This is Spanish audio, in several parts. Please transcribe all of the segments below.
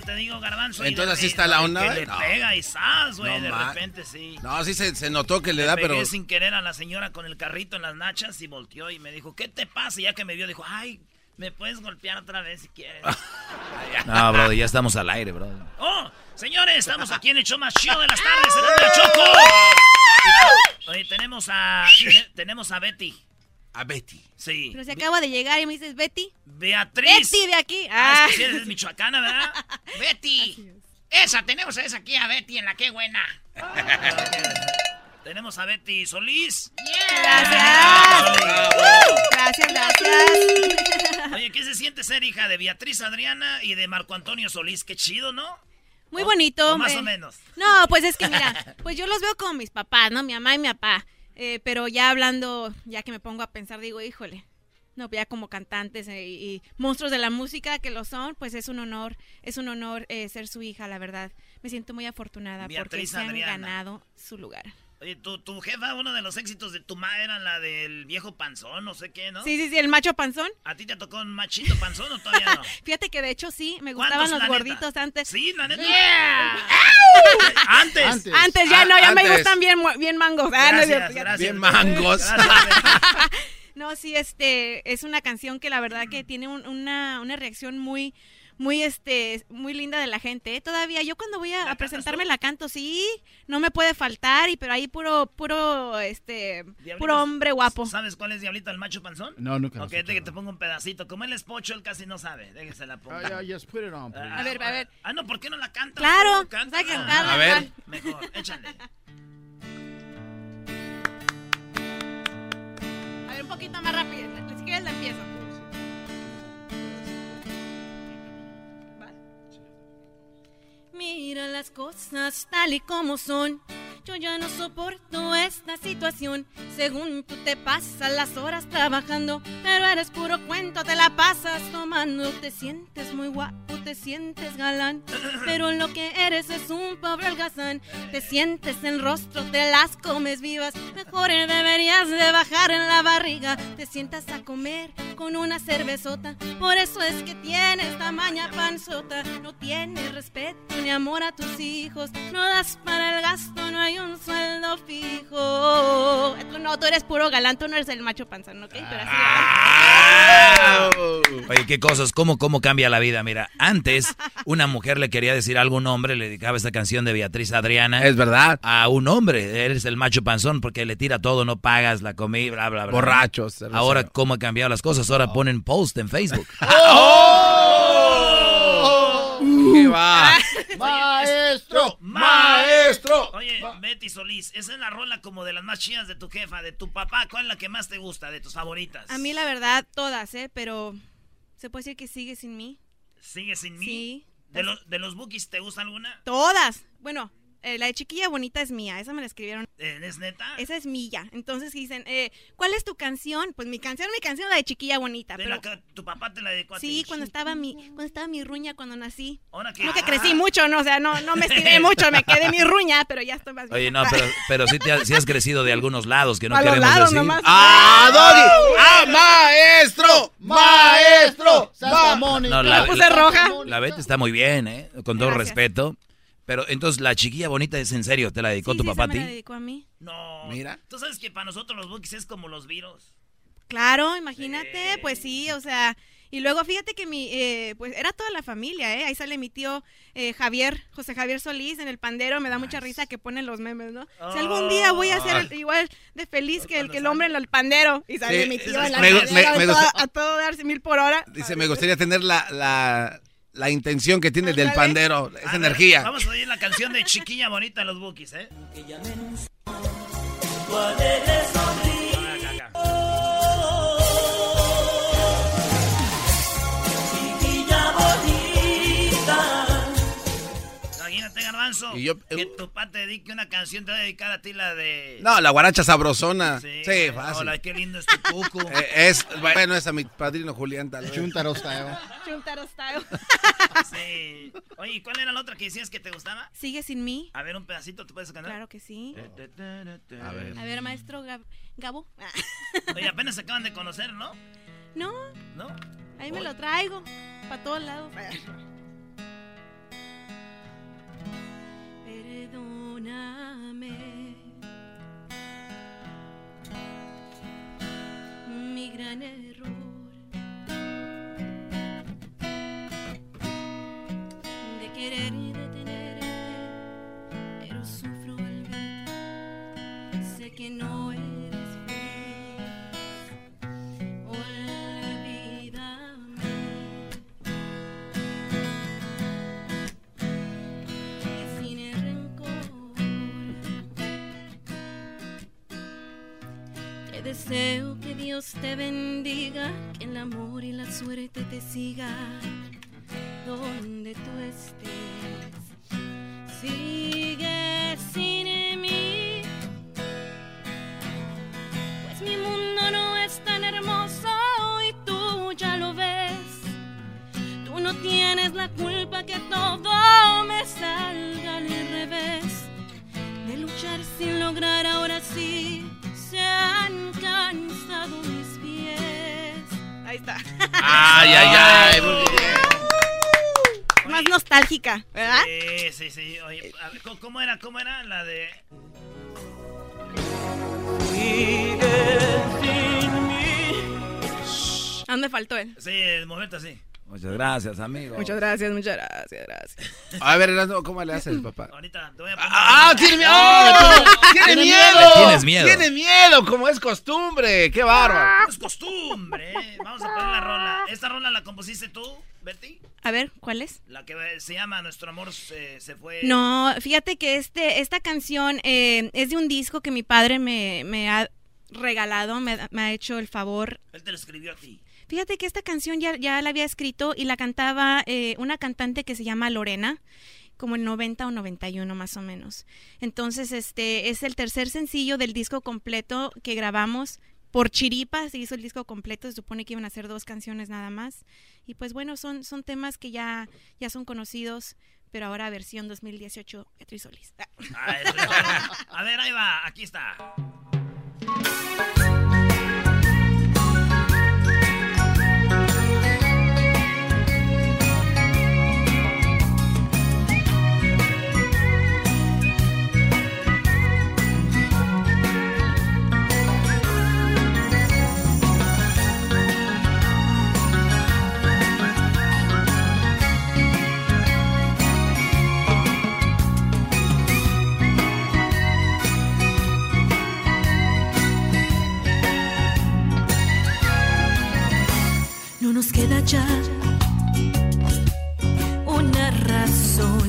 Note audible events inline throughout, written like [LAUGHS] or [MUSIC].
Ya te digo, garbanzo. Entonces así está la onda, Que le No. pega y zas, güey, No, de repente sí. No, sí se, se notó que le Le da, pegué pero. sin querer a la señora con el carrito en las nachas y volteó y me dijo, ¿qué te pasa? Y ya que me vio, dijo, ay, ¿me puedes golpear otra vez si quieres? [LAUGHS] [LAUGHS] No, bro, ya estamos al aire, bro. ¡Oh! Señores, estamos aquí en el show más chido de las tardes, en el [LAUGHS] Choco. Oye, tenemos a, tene- tenemos a Betty. A Betty. Sí. Pero si acabo de llegar y me dices, Betty. Beatriz. Betty de aquí. Ah, Ah. es que eres michoacana, ¿verdad? [LAUGHS] Betty. Esa, tenemos a esa aquí, a Betty, en la que buena. [LAUGHS] Tenemos a Betty Solís. Gracias. Gracias, gracias. Oye, ¿qué se siente ser hija de Beatriz Adriana y de Marco Antonio Solís? Qué chido, ¿no? Muy bonito. o más eh. o menos. No, pues es que mira, pues yo los veo como mis papás, ¿no? Mi mamá y mi papá. Eh, pero ya hablando, ya que me pongo a pensar, digo, híjole. No, ya como cantantes eh, y, monstruos de la música que lo son, pues es un honor, es un honor eh, ser su hija, la verdad. Me siento muy afortunada porque se han Adriana. ganado su lugar. Oye, tu, tu jefa, uno de los éxitos de tu ma era la del viejo panzón, no sé qué, ¿no? Sí, sí, sí, el macho panzón. ¿A ti te tocó un machito panzón o todavía no? [LAUGHS] Fíjate que de hecho sí, me ¿Cuántos, gustaban los neta? gorditos antes. Sí, la neta. Yeah. [LAUGHS] Antes. Antes. Antes ya no, ya me gustan bien, mu- bien mangos. Ah, Gracias, ya- gracias. Bien mangos. [LAUGHS] No, sí, este, es una canción que la verdad que tiene un- una, una reacción muy, muy, este, muy linda de la gente. ¿eh? Todavía yo cuando voy a, a presentarme la canto, sí, no me puede faltar, y pero ahí puro, puro, este, Diablitos, puro hombre guapo. ¿Sabes cuál es Diablito el macho panzón? No, nunca Ok, que te pongo un pedacito. Como él es pocho, él casi no sabe. Déjese la pongo. Uh, yeah, just put it on, please. A ver, a ver. Ah, no, ¿por qué no la cantas? Claro? Cántala. vas a cantarla, A ver. Mejor, échale. A ver, un poquito más rápido. Si quieres la Las cosas tal y como son. Yo ya no soporto esta situación. Según tú te pasas las horas trabajando, pero eres puro cuento, te la pasas tomando. Te sientes muy guapo, te sientes galán, pero lo que eres es un pobre holgazán. Te sientes en rostro, te las comes vivas. Mejor deberías de bajar en la barriga. Te sientas a comer con una cervezota. Por eso es que tienes tamaña panzota. No tienes respeto ni amor a tus hijos. No das para el gasto, no hay un sueldo fijo. No, tú eres puro galán, tú no eres el macho panzón, ¿ok? Pero así Oye, qué cosas, cómo, cómo cambia la vida. Mira, antes una mujer le quería decir a algún hombre, le dedicaba esta canción de Beatriz Adriana. Es verdad. A un hombre, eres el macho panzón porque le tira todo, no pagas la comida, bla, bla, bla. Borrachos, cervecero. Ahora, ¿cómo han cambiado las cosas? Ahora ponen post en Facebook. [LAUGHS] ¿Qué va? Maestro, maestro. Oye, Betty Solís, esa es la rola como de las más chidas de tu jefa, de tu papá. ¿Cuál es la que más te gusta, de tus favoritas? A mí la verdad, todas, ¿eh? Pero se puede decir que sigue sin mí. ¿Sigue sin mí? Sí. ¿De, los ¿De los bookies te gusta alguna? Todas. Bueno, eh, la de Chiquilla Bonita es mía, esa me la escribieron. Eh, ¿Es neta? Esa es mía. Entonces dicen, eh, ¿cuál es tu canción? Pues mi canción, mi canción, la de Chiquilla Bonita. De pero la que tu papá te la dedicó a ti. sí, cuando estaba mi, cuando estaba mi ruña cuando nací. Ahora que... No que crecí mucho, no, o sea, no, no me estiré [LAUGHS] mucho, me quedé mi ruña, pero ya estoy más Oye, vieja. no, pero, pero sí, te has, sí has crecido de algunos lados que no A los queremos lados decir. nomás. ¡Ah, Doggy! ¡Ah, maestro! maestro, Santa Mónica. No, la, puse roja. la Betty está muy bien, ¿eh? Con todo Gracias. respeto. Pero entonces la chiquilla bonita es en serio, ¿te la dedicó Sí, tu sí, papá a me la ti? dedicó a mí. No. Mira. Tú sabes que para nosotros los bookies es como los virus. Claro, imagínate, pues sí, o sea, y luego fíjate que mi, eh, pues era toda la familia, ¿eh? Ahí sale mi tío eh, Javier, José Javier Solís en el pandero, me da mucha risa que ponen los memes, ¿no? Si algún día voy a ser igual de feliz que el, que el hombre en el pandero, y sale Sí, mi tío en la me- pandero, me- me a todo- gusta- a todo darse mil por hora. Dice, me gustaría tener la, la, la intención que tiene del pandero, esa A ver, energía. Vamos a oír la canción de Chiquilla Bonita de los bookies, ¿eh? Garbanzo, Y yo- que tu papá te dedique una canción, te va a dedicar a ti la de... No, la guaracha sabrosona. Sí, Sí, fácil. Hola, qué lindo es tu cucu. [LAUGHS] Eh, es, bueno, es a mi padrino Julián, tal vez. Chuntaro style. Chuntaro style. [LAUGHS] Sí. Oye, ¿y cuál era la otra que decías que te gustaba? ¿Sigue sin mí? A ver, un pedacito, ¿te puedes cantar? Claro que sí. A ver. A ver, maestro Gab- Gabo. [LAUGHS] Oye, apenas se acaban de conocer, ¿no? No, ¿No? ahí me lo traigo, para todos lados. Deseo que Dios te bendiga, que el amor y la suerte te siga donde tú estés. Nostálgica, ¿verdad? Sí, sí, sí. Oye, a ver, ¿cómo, cómo era? ¿Cómo era la de...? ¿A dónde faltó él? Sí, el momento así. Muchas gracias, amigo. Muchas gracias, muchas gracias, gracias. A ver, Erasmo, ¿cómo le haces, papá? Ahorita te voy a poner... ¡Ah, tiene miedo! ¡Oh! ¡Tiene miedo! Tienes miedo. ¡Tiene miedo, como es costumbre! ¡Qué bárbaro! Es costumbre, ¿eh? Vamos a poner la rola. ¿Esta rola la compusiste tú, Betty? A ver, ¿cuál es? La que se llama Nuestro Amor se, se fue... No, fíjate que este, esta canción eh, es de un disco que mi padre me, me ha regalado, me, me ha hecho el favor. Él te lo escribió a ti. Fíjate que esta canción ya, ya la había escrito y la cantaba eh, una cantante que se llama Lorena, como el 90 o 91 más o menos. Entonces, este es el tercer sencillo del disco completo que grabamos. Por chiripa se hizo el disco completo, se supone que iban a ser dos canciones nada más. Y pues bueno, son, son temas que ya, ya son conocidos, pero ahora versión 2018, Beatriz Solís. Ah. A ver, ahí va, aquí está. Nos queda ya una razón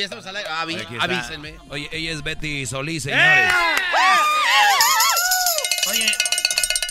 ya estamos al aire. Ah, avi- avísenme. Oye, ella es Betty Solís, señores. Oye,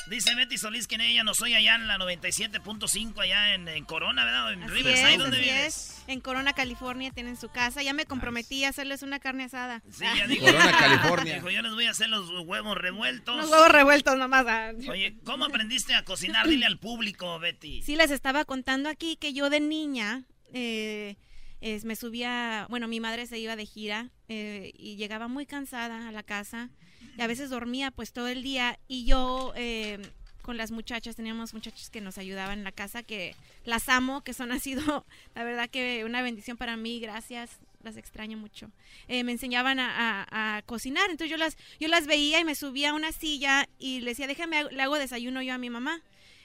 dice Betty Solís que ella no soy allá en la 97.5 allá en, en Corona, ¿verdad? En Así Riverside, es, ¿dónde vives? es. En Corona, California, tienen su casa. Ya me comprometí a hacerles una carne asada. Sí, ya dijo. Corona, California. Dijo, yo les voy a hacer los huevos revueltos. Unos huevos revueltos nomás. ah. Oye, ¿cómo aprendiste a cocinar? Dile al público, Betty. Sí, les estaba contando aquí que yo de niña eh, es- me subía, bueno, mi madre se iba de gira eh, y llegaba muy cansada a la casa y a veces dormía pues todo el día y yo eh, con las muchachas, teníamos muchachas que nos ayudaban en la casa, que las amo, que son [LAUGHS] ha sido la verdad que una bendición para mí, gracias. Las extraño mucho. Eh, me enseñaban a, a- a cocinar, entonces yo las, yo las veía y me subía a una silla y le decía, déjame, le hago desayuno yo a mi mamá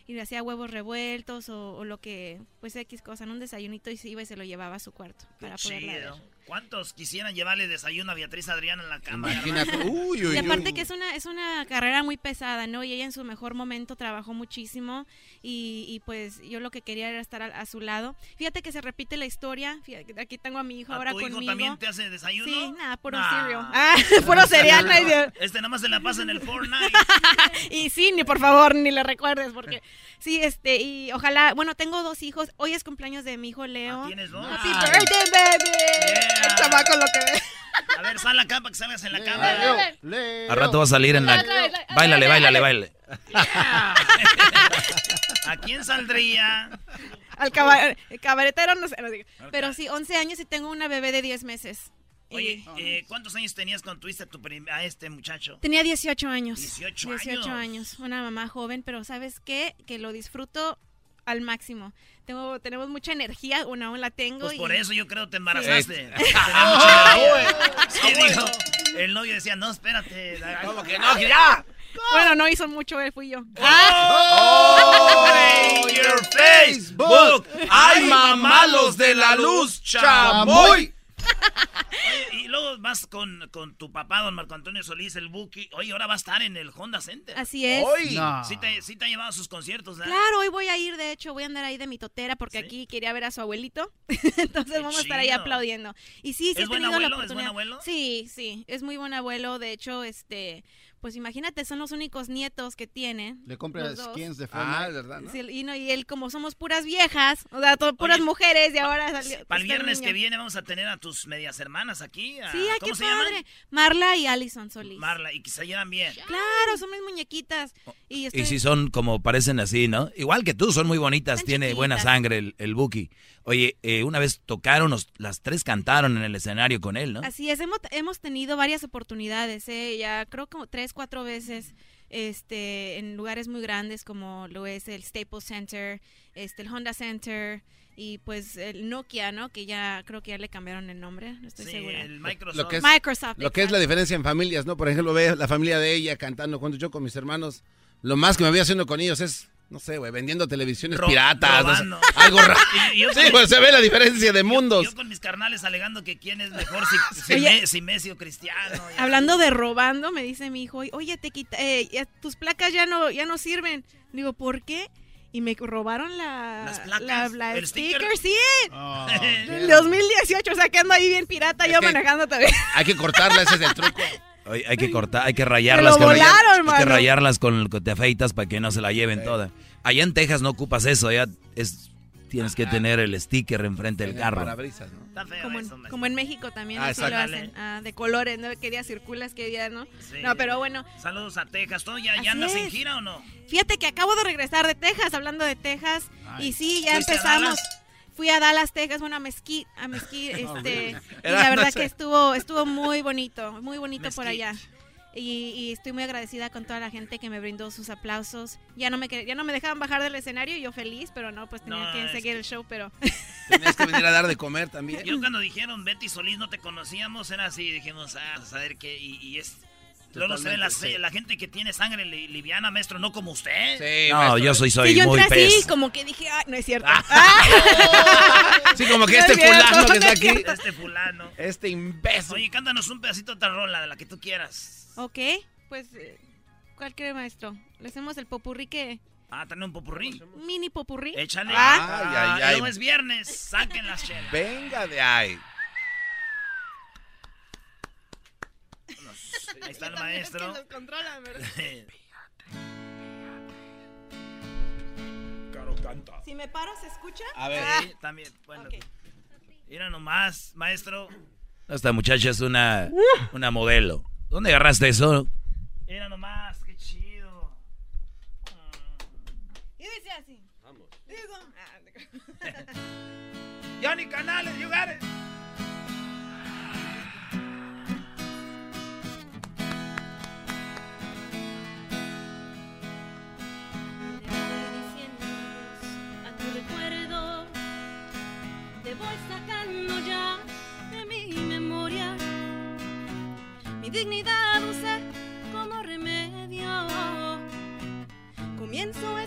y le hacía huevos revueltos o, o lo que, pues X cosa, en un desayunito y se iba y se lo llevaba a su cuarto Qué para chido. ¿Cuántos quisieran llevarle desayuno a Beatriz Adriana en la cama? Imagínate. Uy, uy, Y uy. aparte que es una, es una carrera muy pesada, ¿no? Y ella en su mejor momento trabajó muchísimo y, y, pues yo lo que quería era estar a, a su lado. Fíjate que se repite la historia, fíjate, aquí tengo a mi hijo ¿A ahora tu hijo conmigo. también te hace desayuno? Sí, nada, puro Nah. cereal. [LAUGHS] Ah, puro cereal. no hay de- Este nada más se la pasa en el Fortnite. [LAUGHS] y sí, ni por favor, ni le recuerdes, porque sí, este, y ojalá, bueno, tengo dos hijos. Hoy es cumpleaños de mi hijo Leo. Ah, ¿Tienes dos? Happy birthday, baby. Yeah. El chamaco lo que ve. A ver, sal acá para que salgas en la cámara. Leo, Leo. Al rato va a salir en la... Báilale, báilale, báilale. [LAUGHS] ¿A quién saldría? Al cabaretero, no sé, no digo. Pero sí, 11 años y tengo una bebé de 10 meses. Oye, eh, ¿cuántos años tenías cuando tuviste a, tu a este muchacho? tenía 18 años. 18 18 años. años. Una mamá joven, pero ¿sabes qué? Que lo disfruto al máximo. Tengo, tenemos mucha energía, una aún la tengo. Pues y- por eso yo creo te embarazaste. Sí, dijo. El novio decía, no, espérate. ¿Cómo que no? ¡Que ya! Bueno, no hizo mucho, él fui yo. ¡Oh! your Facebook! ¡Ay, mamá, los de la luz, chamoy! Vas con, con tu papá, don Marco Antonio Solís, el Buki. Oye, ahora va a estar en el Honda Center. Así es. ¡Hoy! No. Sí te, sí te ha llevado a sus conciertos, ¿verdad? Claro, hoy voy a ir, de hecho, voy a andar ahí de mi totera porque ¿Sí? aquí quería ver a su abuelito. [LAUGHS] Entonces Qué vamos a estar ahí aplaudiendo. Y sí, sí ¿Es he buen tenido la abuelo? ¿Es buen oportunidad. abuelo? Sí, sí, es muy buen abuelo. De hecho, este, pues imagínate, son los únicos nietos que tiene. Le dos. skins de Ah, Fortnite. es verdad, ¿no? Sí, y, no, y él, como somos puras viejas, o sea, to- puras Oye, mujeres, y ahora salió. Para el viernes niño. que viene vamos a tener a tus medias hermanas aquí. a- Sí, ay, ¿Cómo qué se padre. llaman? Marla y Alison Solís. Marla, y que se llevan bien. Claro, son mis muñequitas. Y, estoy... Y si son como parecen así, ¿no? Igual que tú, son muy bonitas, Están tiene buena chiquitas. sangre el, el Buki. Oye, eh, una vez tocaron, nos- las tres cantaron en el escenario con él, ¿no? Así es, hemos, hemos tenido varias oportunidades, ¿eh? ya creo como tres, cuatro veces este, en lugares muy grandes como lo es el Staples Center, este, el Honda Center y pues el Nokia, ¿no? Que ya creo que ya le cambiaron el nombre, no estoy Sí, segura. el Microsoft. Lo que es- Microsoft. Lo que es la diferencia en familias, ¿no? Por ejemplo, ve la familia de ella cantando cuando yo con mis hermanos. Lo más que me voy haciendo con ellos es, no sé, güey, vendiendo televisiones Ro- piratas. robando. [LAUGHS] algo raro. [LAUGHS] Sí, pues se ve la diferencia de mundos. Yo, con mis carnales alegando que quién es mejor, si, [LAUGHS] si, Oye. Me- si Messi o Cristiano. Hablando de robando, me dice mi hijo, oye, te quita, eh, ya tus placas ya no, ya no sirven. Digo, ¿por qué? Y me robaron la, ¿Las placas? la, la ¿El sticker, sticker? sí, Oh, del 2018, o sea, que ando ahí bien pirata, Es yo manejando también. Hay que cortarla, ese es el truco. Hay que cortar, hay que rayarlas. con- volaron, hay que rayarlas con que te afeitas para que no se la lleven toda. Allá en Texas no ocupas eso, ya es tienes que tener el sticker enfrente del carro. parabrisas, ¿no? Está feo Como en, Messi. como en México también Ah, así lo hacen, ah, de colores, ¿no? ¿Qué día circulas, qué día no? Sí. No, pero bueno, Saludos a Texas. ¿Tú ya, ya andas en gira o no? fíjate que acabo de regresar de Texas, hablando de Texas, Ay. y sí, ya ¿Fuiste a empezamos. Fui a Dallas, Texas, bueno, a Mesquite, a Mesquite, [LAUGHS] este, y la verdad que estuvo, estuvo muy bonito, muy bonito por allá. Y, y estoy muy agradecida con toda la gente que me brindó sus aplausos. Ya no me ya no me dejaban bajar del escenario, y yo feliz, pero no, pues tenía No, que seguir que- el show, pero Tenías que venir a dar de comer también. Yo cuando dijeron Betty Solís no te conocíamos, era así, dijimos, ah, a saber qué, y, y es... Luego se ve la, sí. la gente que tiene sangre li- liviana, maestro, no como usted. Sí, No, maestro. yo soy, soy Sí, yo muy entré así, como que dije, ay, no es cierto. [LAUGHS] Sí, como que No este es cierto, fulano que no está es aquí. Este fulano. Este imbécil. Oye, cántanos un pedacito de otra rola, de la que tú quieras. ok, pues, eh, ¿cuál cree, maestro? ¿Le hacemos el popurrí que, Ah, tener un popurrí. Mini popurrí. Échale. Ah. Ay, Ah, ay, ay. luego es viernes. Saquen las chelas. Venga de ahí. Ahí está [LAUGHS] el maestro. [LAUGHS] Caro canta. Si me paro, ¿se escucha? A ver. Sí, también. Bueno, mira nomás, maestro. Esta muchacha es una, una modelo. ¿Dónde agarraste eso? Mira nomás, qué chido. Y dice así. Vamos. Digo. ah, Johnny [LAUGHS] Canales, you got it. Sacando ya de mi memoria. Mi dignidad usé como remedio. Comienzo a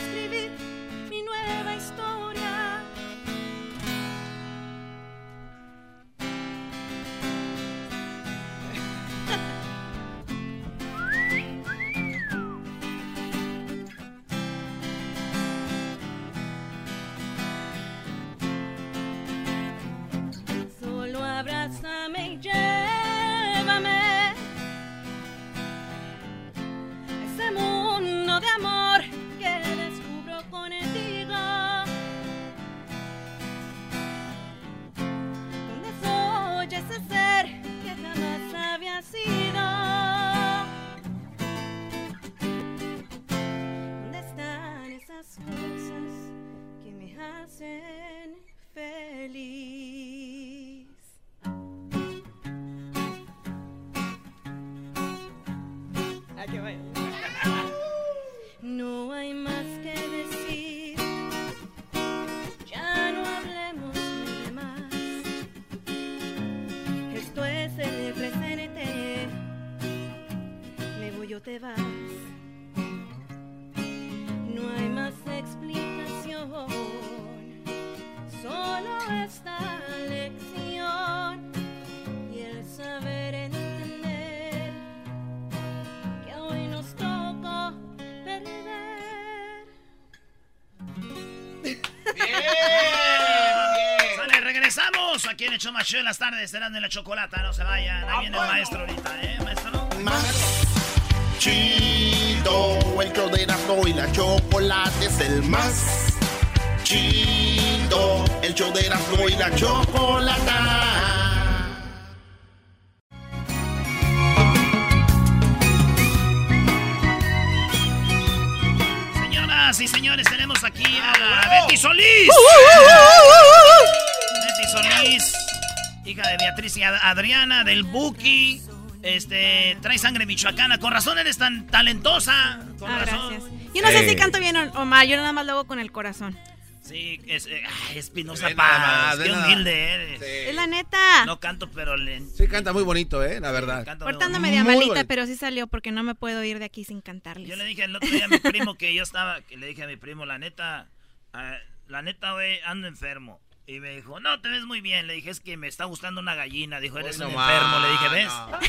Aquí en el show más en las tardes serán de la chocolata. No se vayan. Ahí viene el maestro ahorita, ¿eh, maestro? Chido, el show de Erasmo y la chocolate es el más chido. El show de Erasmo y la chocolata. De Adriana del Buki. Este, trae sangre michoacana. Con razón eres tan talentosa. Con Ah, razón. gracias. Yo no sé Eh. si canto bien o mal, yo nada más lo hago con el corazón. Sí, es, eh, ay, Espinosa Paz. Qué nada. humilde eres. Es la neta. No canto, pero le. Sí, canta muy bonito, ¿eh? La verdad. bonito. media Muy malita, pero sí salió porque no me puedo ir de aquí sin cantarles. Yo le dije el otro día a mi primo que yo estaba, que le dije a mi primo, la neta, ah, la neta, güey, ando enfermo. Y me dijo, no, te ves muy bien. Le dije, es que me está gustando una gallina. Dijo, eres un enfermo. Le dije, ¿ves? no.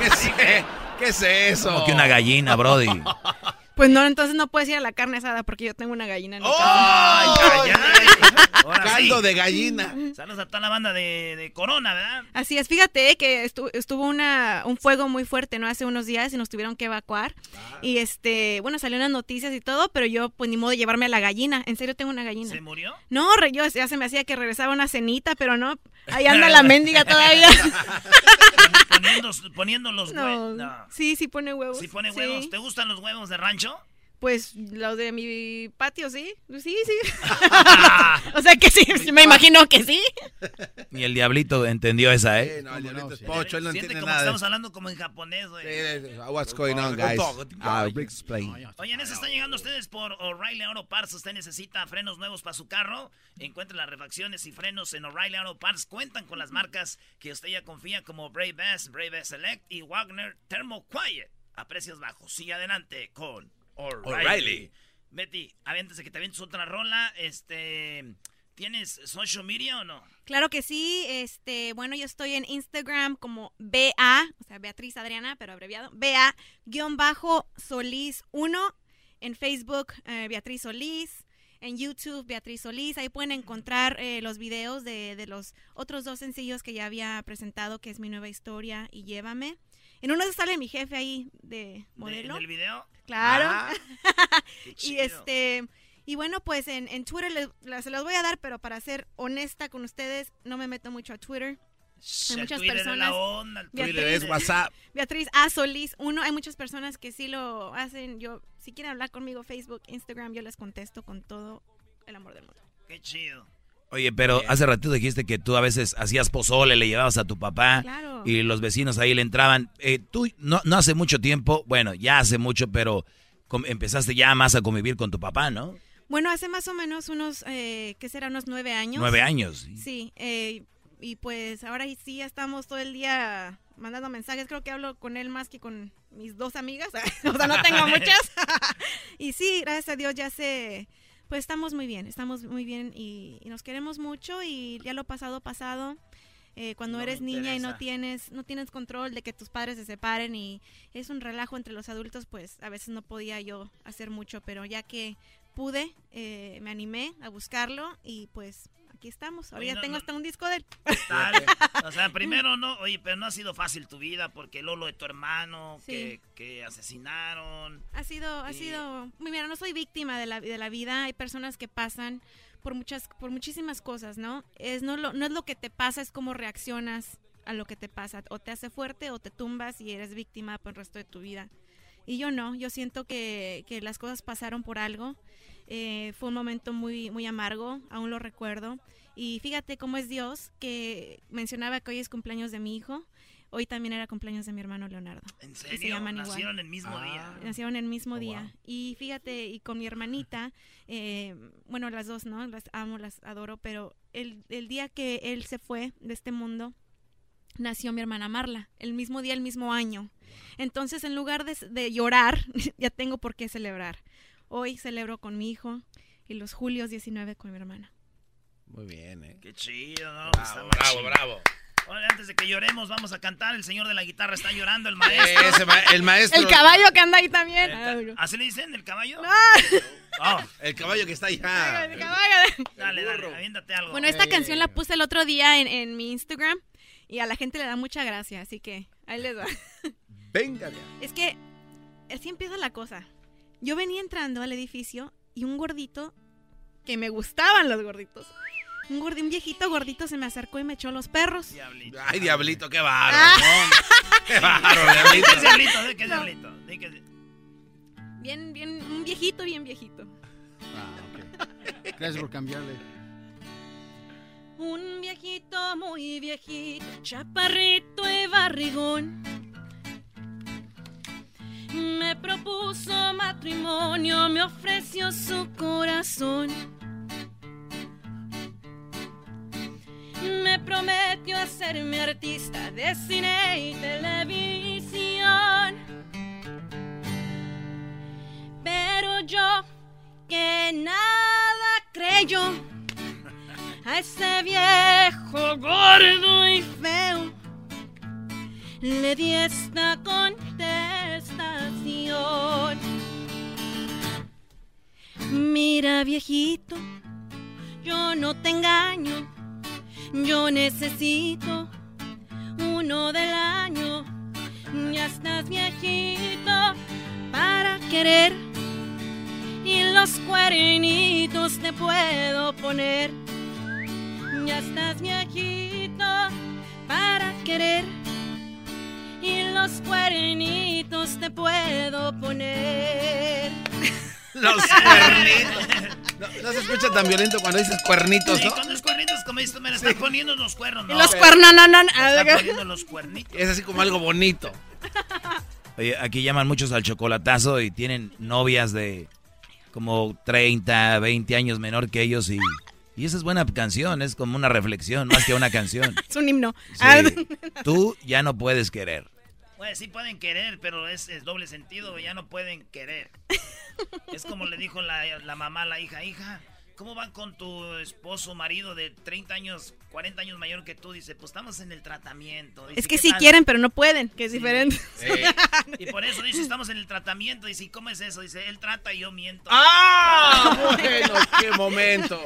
¿Qué es? ¿Qué es eso? Como que una gallina, Brody. [LAUGHS] Pues no, entonces no puedes ir a la carne asada porque yo tengo una gallina en mi ¡Oh! casa. ¡Ay, ay, ay! Ahora sí. Caldo de gallina. Saludos a toda la banda de, de Corona, ¿verdad? Así es, fíjate eh, que estu- estuvo una, un fuego muy fuerte, ¿no? Hace unos días y nos tuvieron que evacuar. Ah. Y este, bueno, salió en las noticias y todo, pero yo pues ni modo de llevarme a la gallina. En serio tengo una gallina. ¿Se murió? No, re- yo ya se me hacía que regresaba una cenita, pero no. Ahí anda la mendiga todavía. [LAUGHS] Poniendo, poniendo los No. huevos. No. Sí, sí pone huevos. ¿Sí pone Sí. huevos? ¿Te gustan los huevos de rancho? Pues los de mi patio, sí. Sí, sí. [LAUGHS] [LAUGHS] o sea que sí, me imagino que sí. Ni el diablito entendió esa, Sí, ¿eh? no, el diablito es pocho, él no Siente entiende como nada. estamos hablando como en japonés, güey. Sí, sí, What's going on, guys? I'll explain. Oye, en eso están llegando ustedes por O'Reilly Auto Parts. Usted necesita frenos nuevos para su carro. Encuentre las refacciones y frenos en O'Reilly Auto Parts. Cuentan con las marcas que usted ya confía como Brave Bass, Brave Bass Select y Wagner Thermo Quiet a precios bajos. Sigue adelante con O'Reilly. Betty, aviéntese que te avientes otra rola. Este, ¿tienes social media o no? Claro que sí. Este, bueno, yo estoy en Instagram como BA, o sea, Beatriz Adriana, pero abreviado, BA-Solís 1. en Facebook, eh, Beatriz Solís. En YouTube, Beatriz Solís. Ahí pueden encontrar eh, los videos de, de los otros dos sencillos que ya había presentado, que es Mi Nueva Historia y Llévame. En uno sale mi jefe ahí de ¿De- modelo. ¿Del video? Claro. Ah, [LAUGHS] qué y este y bueno, pues en, en Twitter les, las- se las voy a dar, pero para ser honesta con ustedes, no me meto mucho a Twitter. Hay muchas Twitter es personas. la onda, el Beatriz- Twitter es WhatsApp. Beatriz A. Solís, uno, hay muchas personas que sí lo hacen. Yo, si quieren hablar conmigo, Facebook, Instagram, yo les contesto con todo el amor del mundo. Qué chido. Oye, pero hace ratito dijiste que tú a veces hacías pozole, le llevabas a tu papá Claro. y los vecinos ahí le entraban. Eh, tú no, no hace mucho tiempo, bueno, ya hace mucho, pero empezaste ya más a convivir con tu papá, ¿no? Bueno, hace más o menos unos, eh, ¿qué será? Unos nueve años. Nueve años. Sí, eh, y pues ahora sí ya estamos todo el día mandando mensajes. Creo que hablo con él más que con mis dos amigas. [LAUGHS] o sea, no tengo [LAUGHS] muchas. [LAUGHS] y sí, gracias a Dios ya sé, pues estamos muy bien, estamos muy bien y, y nos queremos mucho y ya lo pasado, pasado. Eh, cuando No eres niña y no tienes no tienes control de que tus padres se separen y es un relajo entre los adultos, pues a veces no podía yo hacer mucho, pero ya que pude, eh, me animé a buscarlo y pues aquí estamos. Ya no- tengo no- hasta un disco de él. Tal. [LAUGHS] O sea, primero no, oye, pero no ha sido fácil tu vida porque Lolo de tu hermano, Sí. que, que asesinaron. Ha sido, ha sido, mira, no soy víctima de la, de la vida, hay personas que pasan por muchas, por muchísimas cosas, ¿no? Es no, lo, no es lo que te pasa, es cómo reaccionas a lo que te pasa, o te hace fuerte o te tumbas y eres víctima por el resto de tu vida. Y yo no, yo siento que, que las cosas pasaron por algo, Eh, fue un momento muy, muy amargo, aún lo recuerdo. Y fíjate cómo es Dios, que mencionaba que hoy es cumpleaños de mi hijo, hoy también era cumpleaños de mi hermano Leonardo. ¿En Y se serio? llaman igual. Nacieron el mismo Ah. día. Nacieron el mismo Oh, día. wow. Y fíjate, y con mi hermanita, eh, bueno, las dos, ¿no? Las amo, las adoro, pero el, el día que él se fue de este mundo, nació mi hermana Marla, el mismo día, el mismo año. Entonces, en lugar de, de llorar, [LAUGHS] ya tengo por qué celebrar. Hoy celebro con mi hijo y los julios 19 con mi hermana. Muy bien, ¿eh? Qué chido, ¿no? Bravo, bravo, bravo. Oye, antes de que lloremos, vamos a cantar. El señor de la guitarra está llorando, el maestro. Ese ma- el maestro. El caballo que anda ahí también. El ca- ¿Así le dicen, el caballo? Ah, Oh, El caballo que está allá. el caballo. dale, dale, aviéntate algo. Bueno, esta canción la puse el otro día en, en mi Instagram y a la gente le da mucha gracia, así que ahí les va. Venga, ya. Es que así empieza la cosa. Yo venía entrando al edificio y un gordito, que me gustaban los gorditos, un, gordi- un viejito gordito se me acercó y me echó los perros. Diablito. Ay, diablito, qué bárbaro. Ah. no. [LAUGHS] Qué ¿Qué diablito. es diablito? ¿Qué diablito? Di que- Bien, bien, un viejito, bien viejito. Ah, ok. Gracias por cambiarle. Un viejito muy viejito, chaparrito y barrigón. Me propuso matrimonio, me ofreció su corazón. Me prometió hacerme artista de cine y televisión. Pero yo, que nada creyó a ese viejo gordo y feo le di esta Mira viejito, yo no te engaño, yo necesito uno del año. Ya estás viejito para querer y los cuernitos te puedo poner. Ya estás viejito para querer y los cuernitos te puedo poner. Los [LAUGHS] cuernitos. No, no se escucha tan violento cuando dices cuernitos, Sí, ¿no? con los cuernitos, como dices, me la están poniendo los cuernos. No, los cuernos, no, no, no. me están poniendo los cuernitos. Es así como algo bonito. [LAUGHS] Oye, aquí llaman muchos al chocolatazo y tienen novias de como 30, 20 años menor que ellos y, y esa es buena canción, es como una reflexión más que una canción. [LAUGHS] Es un himno. Sí. Tú ya no puedes querer. Pues sí pueden querer, pero es, es doble sentido, ya no pueden querer. Es como le dijo la, la mamá a la hija, hija, ¿Cómo van con tu esposo, marido de 30 años, 40 años mayor que tú? Dice, pues estamos en el tratamiento. es que sí quieren, pero no pueden, que es diferente. [LAUGHS] y por eso dice, estamos en el tratamiento. Dice, ¿y cómo es eso? Dice, él trata y yo miento. ¡Ah! bueno, qué momento.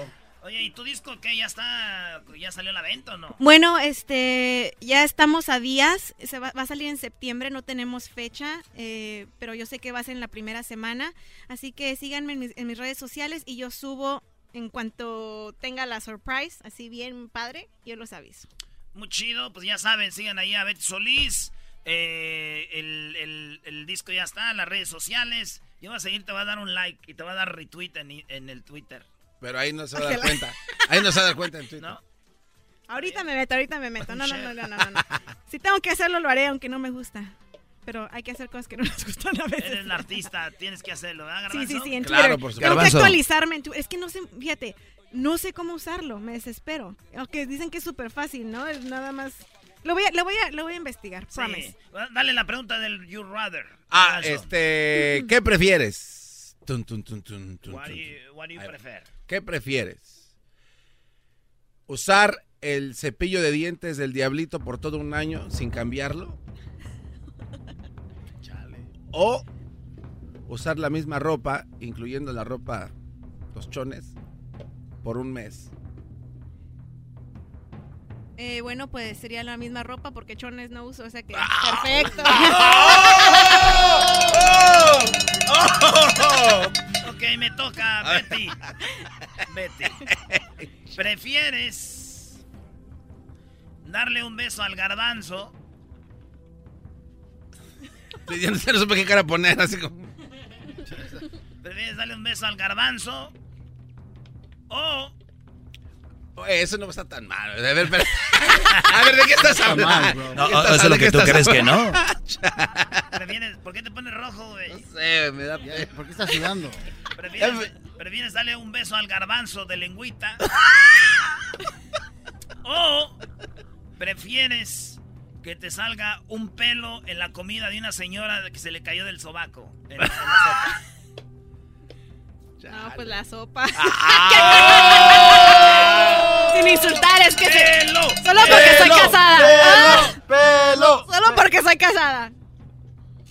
Oye, ¿y tu disco qué? ¿Ya está, ya salió a la venta o no? Bueno, este, ya estamos a días, se va, a salir en septiembre, no tenemos fecha, eh, pero yo sé que va a ser en la primera semana, así que síganme en mis, en mis redes sociales y yo subo en cuanto tenga la surprise, así bien padre, yo los aviso. Muy chido, pues ya saben, sigan ahí a Betty Solís. Eh, el, el, disco ya está las redes sociales. Yo voy a seguir, te va a dar un like y te va a dar retweet en, en el Twitter. Pero ahí no se va a dar cuenta. Ahí no se va a dar cuenta en Twitter. ¿No? Ahorita me meto, ahorita me meto. No, no, no, no, no, no. [LAUGHS] Si tengo que hacerlo, lo haré, aunque no me gusta pero hay que hacer cosas que no nos gustan a veces. Eres el artista, tienes que hacerlo, ¿verdad, Sí, sí, sí, en Twitter. Claro, por supuesto. Tengo que actualizarme en Twitter. Es que no sé, fíjate, no sé cómo usarlo, me desespero. Aunque dicen que es súper fácil, ¿no? Es nada más... Lo voy a, lo voy a, lo voy a investigar, sí. Dale la pregunta del You Rather. Ah, este, ¿qué prefieres? Tun, tun, tun, tun, tun, what do you, what do you prefer? ¿Qué prefieres? ¿Usar el cepillo de dientes del diablito por todo un año sin cambiarlo? [LAUGHS] O usar la misma ropa, incluyendo la ropa, los chones, por un mes. Eh, bueno, pues sería la misma ropa porque chones no uso, o sea que ¡Ah! Perfecto. ok, me toca, Betty. Betty. ¿Prefieres darle un beso al garbanzo yo no, supe qué cara poner, así como. ¿Prefieres darle un beso al garbanzo? O. Oye, eso no está tan mal. A ver, a ver, ¿de qué estás hablando? no, eso es lo que tú crees que no. [LAUGHS] ¿Por qué te pones rojo, güey? No sé, me da. ¿Por qué estás sudando? ¿Prefieres, ¿Prefieres darle un beso al garbanzo de lengüita? [LAUGHS] ¿O prefieres que te salga un pelo en la comida de una señora que se le cayó del sobaco. En la, sopa. [LAUGHS] No, pues la sopa. Ah. Insultar, es que pelo, Solo porque soy casada. Pelo, pelo. Solo porque soy casada.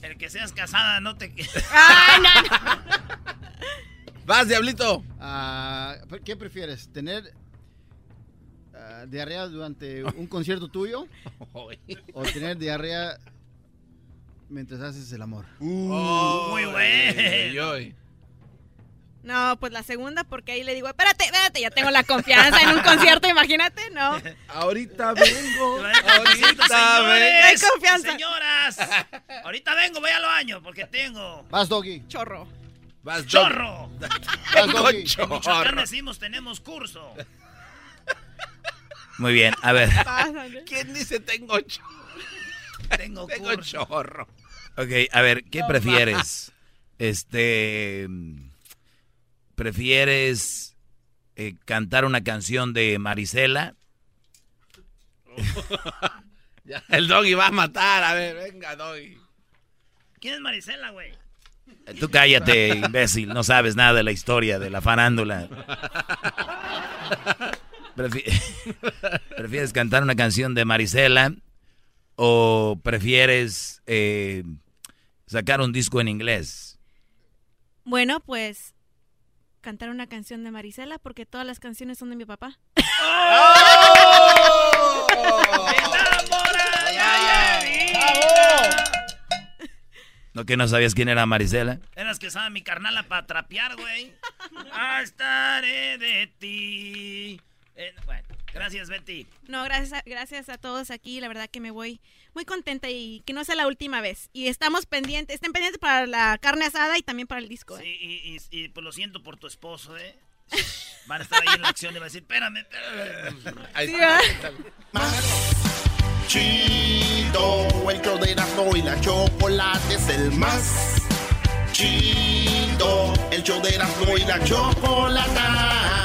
El que seas casada no te. [LAUGHS] ¡Ay, no, no! Vas, diablito. Ah, ¿Qué prefieres? ¿Tener diarrea durante un concierto tuyo [LAUGHS] o tener diarrea mientras haces el amor. Uh, muy bueno. No, pues la segunda, porque ahí le digo, espérate, espérate, ya tengo la confianza en un concierto, imagínate, ¿no? [LAUGHS] Ahorita vengo. [LAUGHS] ahorita vengo. confianza. Señoras, ahorita vengo, voy al baño, porque tengo. Vas, Doggy. Chorro. Vas, Chorro. Vas, doggy. chorro. En decimos, tenemos curso. Muy bien, a ver. ¿Quién dice tengo chorro? Tengo, tengo chorro. Ok, a ver, ¿qué prefieres? Este. ¿Prefieres eh, cantar una canción de Marisela? [LAUGHS] el doggy va a matar. A ver, venga, doggy. ¿Quién es Marisela, güey? Tú cállate, imbécil. No sabes nada de la historia de la farándula. [LAUGHS] ¿Prefieres cantar una canción de Marisela o prefieres eh, sacar un disco en inglés? Bueno, pues cantar una canción de Marisela porque todas las canciones son de mi papá. ¡Oh! ¿No que no sabías quién era Marisela? Eras que sabe mi carnala para trapear, güey. Estaré de ti. Eh, bueno, gracias Betty. No, gracias a, gracias a todos aquí. La verdad que me voy muy contenta y que no sea la última vez. Y estamos pendientes, estén pendientes para la carne asada y también para el disco. ¿eh? Sí, y, pues lo siento por tu esposo, ¿eh? [LAUGHS] Van a estar ahí en la acción y van a decir, espérame, espérame. Ahí está. Chido, el show de y la chocolate es el más chido. El show de y la chocolate.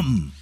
come.